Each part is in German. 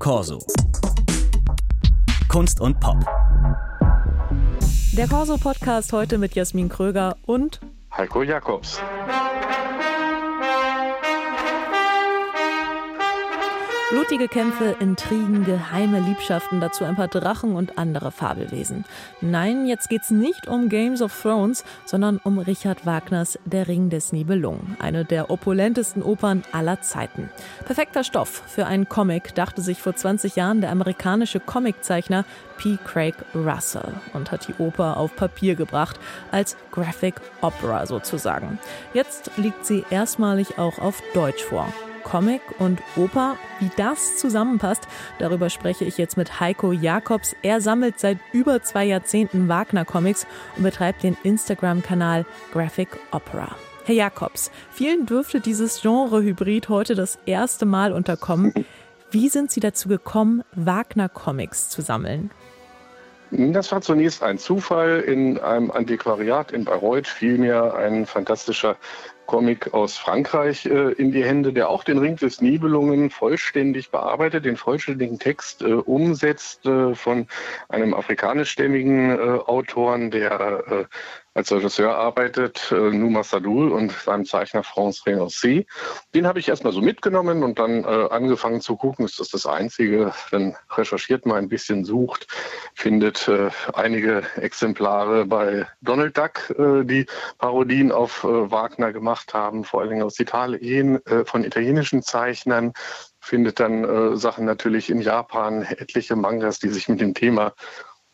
Corso. Kunst und Pop. Der Corso-Podcast heute mit Jasmin Kröger und Heiko Jakobs. Blutige Kämpfe, Intrigen, geheime Liebschaften, dazu ein paar Drachen und andere Fabelwesen. Nein, jetzt geht's nicht um Games of Thrones, sondern um Richard Wagners Der Ring des Nibelungen, eine der opulentesten Opern aller Zeiten. Perfekter Stoff für einen Comic, dachte sich vor 20 Jahren der amerikanische Comiczeichner P. Craig Russell und hat die Oper auf Papier gebracht, als Graphic Opera sozusagen. Jetzt liegt sie erstmalig auch auf Deutsch vor. Comic und Oper. Wie das zusammenpasst, darüber spreche ich jetzt mit Heiko Jakobs. Er sammelt seit über zwei Jahrzehnten Wagner-Comics und betreibt den Instagram-Kanal Graphic Opera. Herr Jakobs, vielen dürfte dieses Genre-Hybrid heute das erste Mal unterkommen. Wie sind Sie dazu gekommen, Wagner-Comics zu sammeln? Das war zunächst ein Zufall. In einem Antiquariat in Bayreuth fiel mir ein fantastischer Comic aus Frankreich äh, in die Hände, der auch den Ring des Nibelungen vollständig bearbeitet, den vollständigen Text äh, umsetzt äh, von einem afrikanischstämmigen äh, Autoren, der äh, als Regisseur arbeitet, äh, Numa Sadul und seinem Zeichner France Renoncé. Den habe ich erstmal so mitgenommen und dann äh, angefangen zu gucken, ist das das Einzige? Dann recherchiert man ein bisschen, sucht, findet äh, einige Exemplare bei Donald Duck, äh, die Parodien auf äh, Wagner gemacht haben, vor allen Dingen aus Italien, äh, von italienischen Zeichnern findet dann äh, Sachen natürlich in Japan, etliche Mangas, die sich mit dem Thema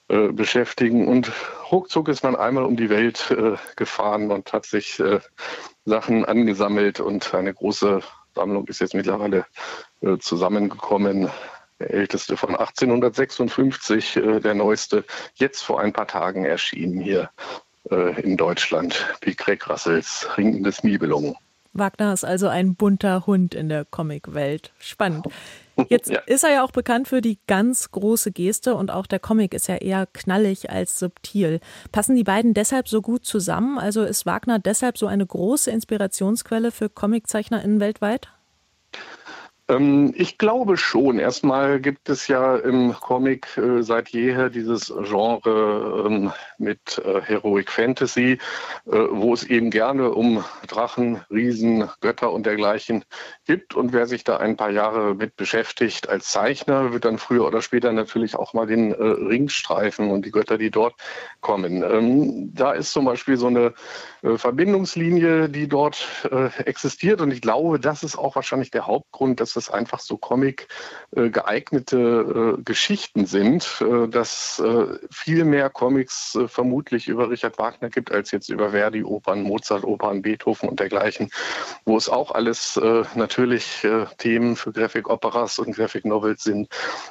äh, beschäftigen. Und ruckzuck ist man einmal um die Welt äh, gefahren und hat sich äh, Sachen angesammelt und eine große Sammlung ist jetzt mittlerweile äh, zusammengekommen. Der älteste von 1856, äh, der neueste, jetzt vor ein paar Tagen erschienen hier in Deutschland, wie Craig Russells Ring des Nibelungen. Wagner ist also ein bunter Hund in der Comicwelt. Spannend. Jetzt ja. ist er ja auch bekannt für die ganz große Geste und auch der Comic ist ja eher knallig als subtil. Passen die beiden deshalb so gut zusammen? Also ist Wagner deshalb so eine große Inspirationsquelle für ComiczeichnerInnen weltweit? Ähm, ich glaube schon. Erstmal gibt es ja im Comic äh, seit jeher dieses Genre ähm, mit äh, Heroic Fantasy, äh, wo es eben gerne um Drachen, Riesen, Götter und dergleichen gibt. Und wer sich da ein paar Jahre mit beschäftigt als Zeichner, wird dann früher oder später natürlich auch mal den Ring streifen und die Götter, die dort kommen. Ähm, da ist zum Beispiel so eine Verbindungslinie, die dort existiert. Und ich glaube, das ist auch wahrscheinlich der Hauptgrund, dass es einfach so Comic äh, geeignete äh, Geschichten sind, äh, dass viel mehr Comics vermutlich über Richard Wagner gibt, als jetzt über Verdi, Opern, Mozart, Opern, Beethoven und dergleichen, wo es auch alles natürlich Themen für Graphic Operas und Graphic Novels sind,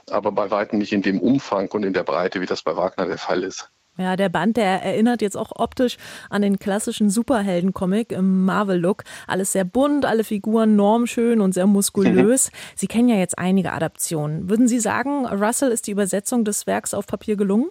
aber bei weitem nicht in dem Umfang und in der Breite, wie das bei Wagner der Fall ist. Ja, der Band, der erinnert jetzt auch optisch an den klassischen Superhelden-Comic im Marvel-Look. Alles sehr bunt, alle Figuren normschön und sehr muskulös. Mhm. Sie kennen ja jetzt einige Adaptionen. Würden Sie sagen, Russell ist die Übersetzung des Werks auf Papier gelungen?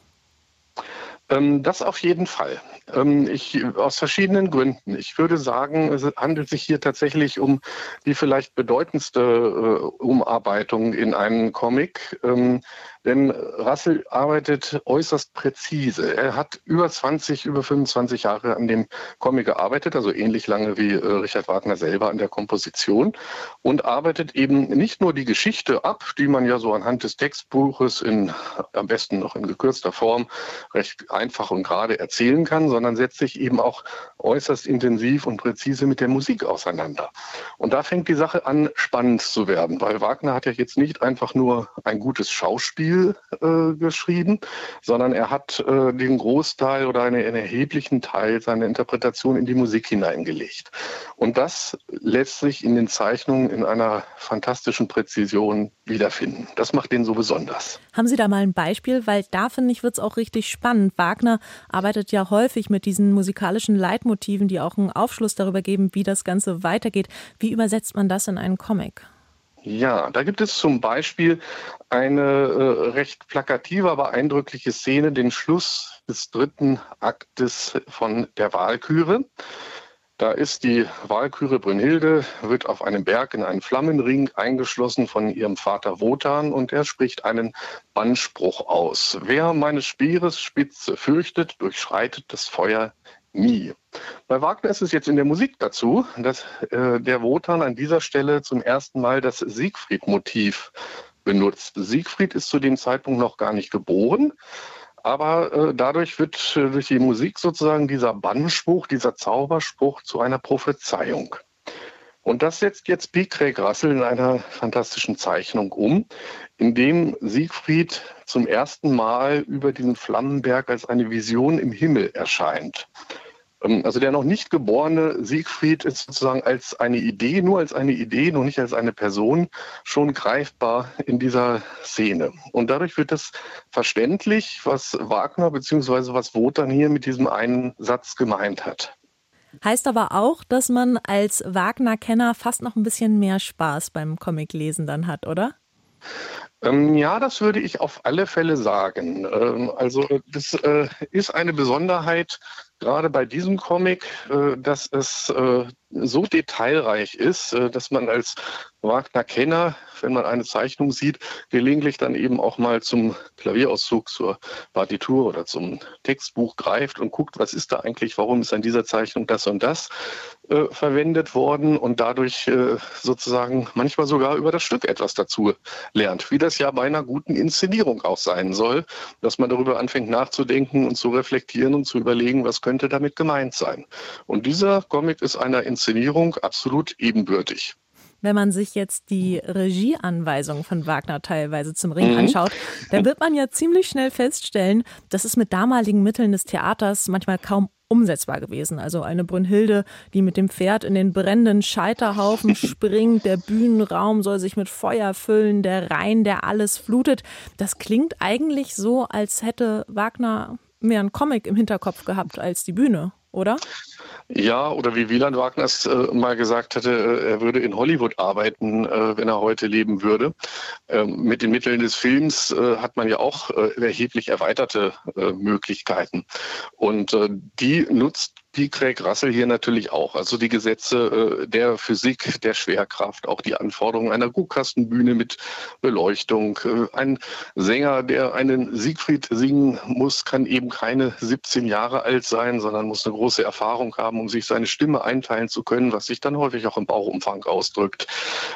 Ähm, das auf jeden Fall. Ähm, ich, aus verschiedenen Gründen. Ich würde sagen, es handelt sich hier tatsächlich um die vielleicht bedeutendste äh, Umarbeitung in einen Comic. Ähm, denn Russell arbeitet äußerst präzise. Er hat über 20, über 25 Jahre an dem Comic gearbeitet, also ähnlich lange wie äh, Richard Wagner selber an der Komposition und arbeitet eben nicht nur die Geschichte ab, die man ja so anhand des Textbuches in am besten noch in gekürzter Form recht einfach und gerade erzählen kann, sondern setzt sich eben auch äußerst intensiv und präzise mit der Musik auseinander. Und da fängt die Sache an, spannend zu werden, weil Wagner hat ja jetzt nicht einfach nur ein gutes Schauspiel äh, geschrieben, sondern er hat äh, den Großteil oder einen, einen erheblichen Teil seiner Interpretation in die Musik hineingelegt. Und das lässt sich in den Zeichnungen in einer fantastischen Präzision wiederfinden. Das macht den so besonders. Haben Sie da mal ein Beispiel? Weil da finde ich, wird es auch richtig spannend. Wagner arbeitet ja häufig mit diesen musikalischen Leitmotiven, die auch einen Aufschluss darüber geben, wie das Ganze weitergeht. Wie übersetzt man das in einen Comic? Ja, da gibt es zum Beispiel eine äh, recht plakative, aber eindrückliche Szene, den Schluss des dritten Aktes von der Wahlküre. Da ist die Walküre Brünnhilde, wird auf einem Berg in einen Flammenring eingeschlossen von ihrem Vater Wotan und er spricht einen Bannspruch aus. Wer meines Speeres Spitze fürchtet, durchschreitet das Feuer nie. Bei Wagner ist es jetzt in der Musik dazu, dass äh, der Wotan an dieser Stelle zum ersten Mal das Siegfried-Motiv benutzt. Siegfried ist zu dem Zeitpunkt noch gar nicht geboren. Aber äh, dadurch wird äh, durch die Musik sozusagen dieser Bannspruch, dieser Zauberspruch zu einer Prophezeiung. Und das setzt jetzt P. Craig Russell in einer fantastischen Zeichnung um, in dem Siegfried zum ersten Mal über diesen Flammenberg als eine Vision im Himmel erscheint. Ähm, also der noch nicht geborene Siegfried ist sozusagen als eine Idee, nur als eine Idee, noch nicht als eine Person, schon greifbar in dieser Szene. Und dadurch wird es verständlich, was Wagner bzw. was Wotan hier mit diesem einen Satz gemeint hat. Heißt aber auch, dass man als Wagner-Kenner fast noch ein bisschen mehr Spaß beim Comiclesen dann hat, oder? Ähm, ja, das würde ich auf alle Fälle sagen. Ähm, also das äh, ist eine Besonderheit gerade bei diesem Comic, äh, dass es äh, so detailreich ist, äh, dass man als Wagner-Kenner, wenn man eine Zeichnung sieht, gelegentlich dann eben auch mal zum Klavierauszug, zur Partitur oder zum Textbuch greift und guckt, was ist da eigentlich, warum ist an dieser Zeichnung das und das äh, verwendet worden und dadurch äh, sozusagen manchmal sogar über das Stück etwas dazu lernt, wie das ja bei einer guten Inszenierung auch sein soll, dass man darüber anfängt nachzudenken und zu reflektieren und zu überlegen, was könnte damit gemeint sein. Und dieser Comic ist einer Inszenierung Inszenierung absolut ebenbürtig. Wenn man sich jetzt die Regieanweisungen von Wagner teilweise zum Ring mhm. anschaut, dann wird man ja ziemlich schnell feststellen, dass es mit damaligen Mitteln des Theaters manchmal kaum umsetzbar gewesen. Also eine Brünnhilde, die mit dem Pferd in den brennenden Scheiterhaufen springt, der Bühnenraum soll sich mit Feuer füllen, der Rhein, der alles flutet. Das klingt eigentlich so, als hätte Wagner mehr einen Comic im Hinterkopf gehabt als die Bühne, oder? Ja, oder wie Wieland Wagner es äh, mal gesagt hatte, äh, er würde in Hollywood arbeiten, äh, wenn er heute leben würde. Ähm, mit den Mitteln des Films äh, hat man ja auch äh, erheblich erweiterte äh, Möglichkeiten. Und die nutzt die Craig Russell hier natürlich auch. Also die Gesetze äh, der Physik, der Schwerkraft, auch die Anforderungen einer Guckkastenbühne mit Beleuchtung. Äh, ein Sänger, der einen Siegfried singen muss, kann eben keine 17 Jahre alt sein, sondern muss eine große Erfahrung haben, um sich seine Stimme einteilen zu können, was sich dann häufig auch im Bauchumfang ausdrückt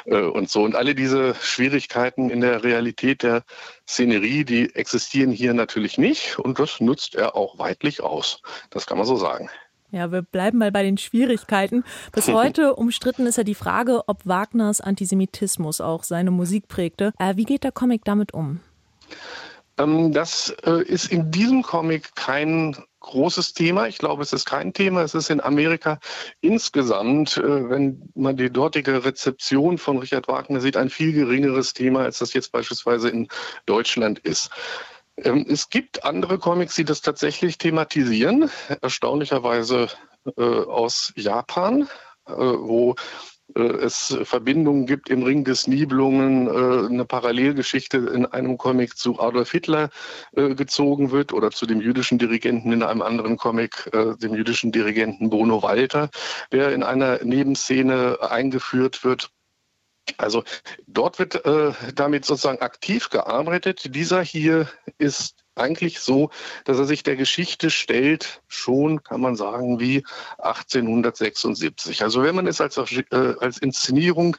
äh, und so. Und alle diese Schwierigkeiten in der Realität der Szenerie, die existieren hier natürlich nicht und das nutzt er auch weitlich aus. Das kann man so sagen. Ja, wir bleiben mal bei den Schwierigkeiten. Bis heute umstritten ist ja die Frage, ob Wagners Antisemitismus auch seine Musik prägte. Äh, wie geht der Comic damit um? Ähm, das äh, ist in diesem Comic kein großes Thema. Ich glaube, es ist kein Thema. Es ist in Amerika insgesamt, äh, wenn man die dortige Rezeption von Richard Wagner sieht, ein viel geringeres Thema, als das jetzt beispielsweise in Deutschland ist. Ähm, es gibt andere Comics, die das tatsächlich thematisieren, erstaunlicherweise äh, aus Japan, äh, wo äh, es Verbindungen gibt im Ring des Nibelungen, äh, eine Parallelgeschichte in einem Comic zu Adolf Hitler äh, gezogen wird oder zu dem jüdischen Dirigenten in einem anderen Comic, dem jüdischen Dirigenten Bruno Walter, der in einer Nebenszene eingeführt wird. Also dort wird äh, damit sozusagen aktiv gearbeitet. Dieser hier ist eigentlich so, dass er sich der Geschichte stellt, schon kann man sagen, wie 1876. Also wenn man es als, äh, als Inszenierung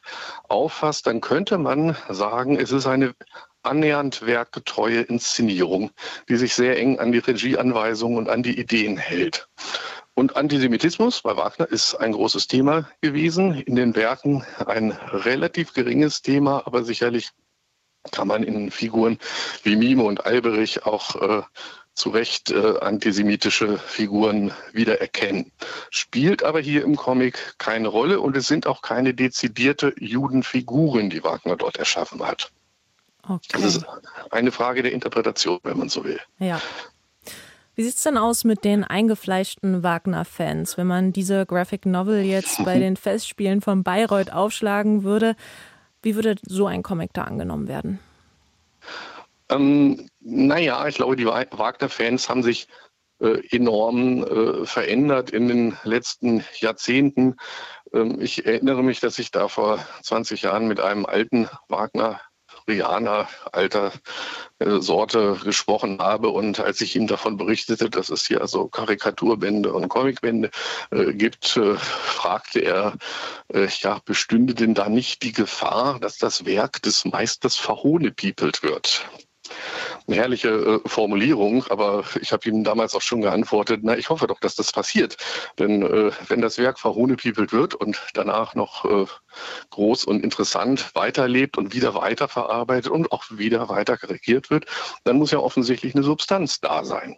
auffasst, dann könnte man sagen, es ist eine annähernd werkgetreue Inszenierung, die sich sehr eng an die Regieanweisungen und an die Ideen hält. Und Antisemitismus bei Wagner ist ein großes Thema gewesen. In den Werken ein relativ geringes Thema, aber sicherlich kann man in Figuren wie Mime und Alberich auch äh, zu Recht äh, antisemitische Figuren wiedererkennen. Spielt aber hier im Comic keine Rolle und es sind auch keine dezidierte Judenfiguren, die Wagner dort erschaffen hat. Okay. Das ist eine Frage der Interpretation, wenn man so will. Ja. Wie sieht es denn aus mit den eingefleischten Wagner-Fans? Wenn man diese Graphic Novel jetzt bei den Festspielen von Bayreuth aufschlagen würde, wie würde so ein Comic da angenommen werden? Ähm, naja, ich glaube, die Wagner-Fans haben sich äh, enorm äh, verändert in den letzten Jahrzehnten. Ähm, ich erinnere mich, dass ich da vor 20 Jahren mit einem alten Wagner Rianer alter äh, Sorte gesprochen habe. Und als ich ihm davon berichtete, dass es hier also Karikaturbände und Comicbände äh, gibt, äh, fragte er, äh, ja, bestünde denn da nicht die Gefahr, dass das Werk des Meisters verhohnepiepelt wird? Eine herrliche äh, Formulierung, aber ich habe ihm damals auch schon geantwortet, na, ich hoffe doch, dass das passiert. Denn äh, wenn das Werk verhohnepiepelt wird und danach noch äh, groß und interessant weiterlebt und wieder weiterverarbeitet und auch wieder weiter karikiert wird, dann muss ja offensichtlich eine Substanz da sein.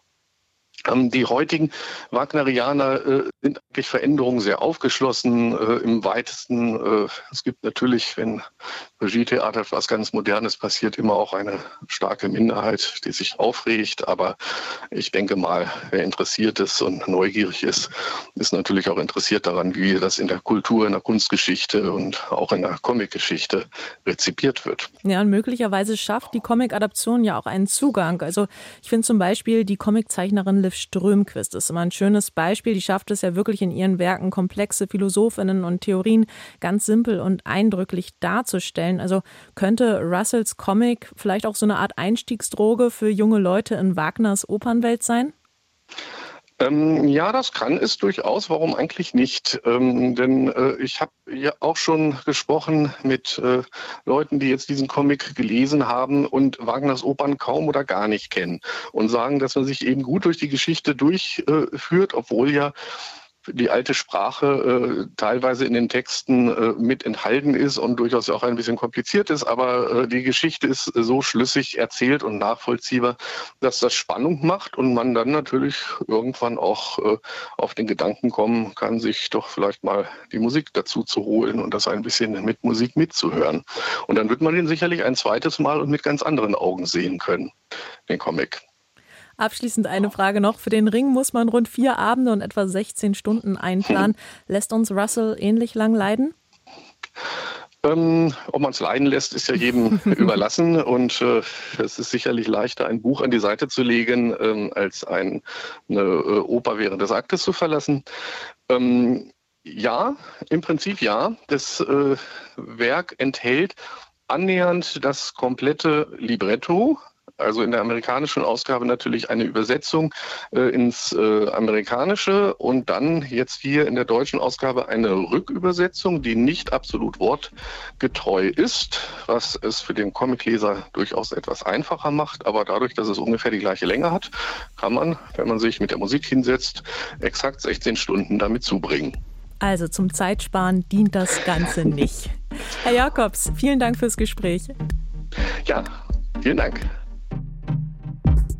Ähm, die heutigen Wagnerianer äh, sind eigentlich Veränderungen sehr aufgeschlossen, äh, im weitesten. Äh, es gibt natürlich, wenn Regietheater etwas ganz Modernes passiert, immer auch eine starke Minderheit, die sich aufregt. Aber ich denke mal, wer interessiert ist und neugierig ist, ist natürlich auch interessiert daran, wie das in der Kultur, in der Kunstgeschichte und auch in der Comicgeschichte rezipiert wird. Ja, und möglicherweise schafft die Comic-Adaption ja auch einen Zugang. Also ich finde zum Beispiel die Comiczeichnerin Liv Strömquist ist immer ein schönes Beispiel. Die schafft es ja wirklich in ihren Werken komplexe Philosophinnen und Theorien ganz simpel und eindrücklich darzustellen. Also könnte Russells Comic vielleicht auch so eine Art Einstiegsdroge für junge Leute in Wagners Opernwelt sein? Ähm, ja, das kann es durchaus. Warum eigentlich nicht? Ähm, denn äh, ich habe ja auch schon gesprochen mit äh, Leuten, die jetzt diesen Comic gelesen haben und Wagners Opern kaum oder gar nicht kennen und sagen, dass man sich eben gut durch die Geschichte durchführt, obwohl ja die alte Sprache äh, teilweise in den Texten äh, mit enthalten ist und durchaus auch ein bisschen kompliziert ist, aber äh, die Geschichte ist so schlüssig erzählt und nachvollziehbar, dass das Spannung macht und man dann natürlich irgendwann auch äh, auf den Gedanken kommen kann, sich doch vielleicht mal die Musik dazu zu holen und das ein bisschen mit Musik mitzuhören. Und dann wird man den sicherlich ein zweites Mal und mit ganz anderen Augen sehen können, den Comic. Abschließend eine Frage noch. Für den Ring muss man rund vier Abende und etwa 16 Stunden einplanen. Lässt uns Russell ähnlich lang leiden? Ähm, ob man es leiden lässt, ist ja jedem überlassen. Und äh, es ist sicherlich leichter, ein Buch an die Seite zu legen, ähm, als ein, eine äh, Oper während des Aktes zu verlassen. Ähm, ja, im Prinzip ja. Das äh, Werk enthält annähernd das komplette Libretto, also in der amerikanischen Ausgabe natürlich eine Übersetzung äh, ins äh, Amerikanische und dann jetzt hier in der deutschen Ausgabe eine Rückübersetzung, die nicht absolut wortgetreu ist, was es für den Comicleser durchaus etwas einfacher macht. Aber dadurch, dass es ungefähr die gleiche Länge hat, kann man, wenn man sich mit der Musik hinsetzt, exakt 16 Stunden damit zubringen. Also zum Zeitsparen dient das Ganze nicht. Herr Jakobs, vielen Dank fürs Gespräch. Ja, vielen Dank.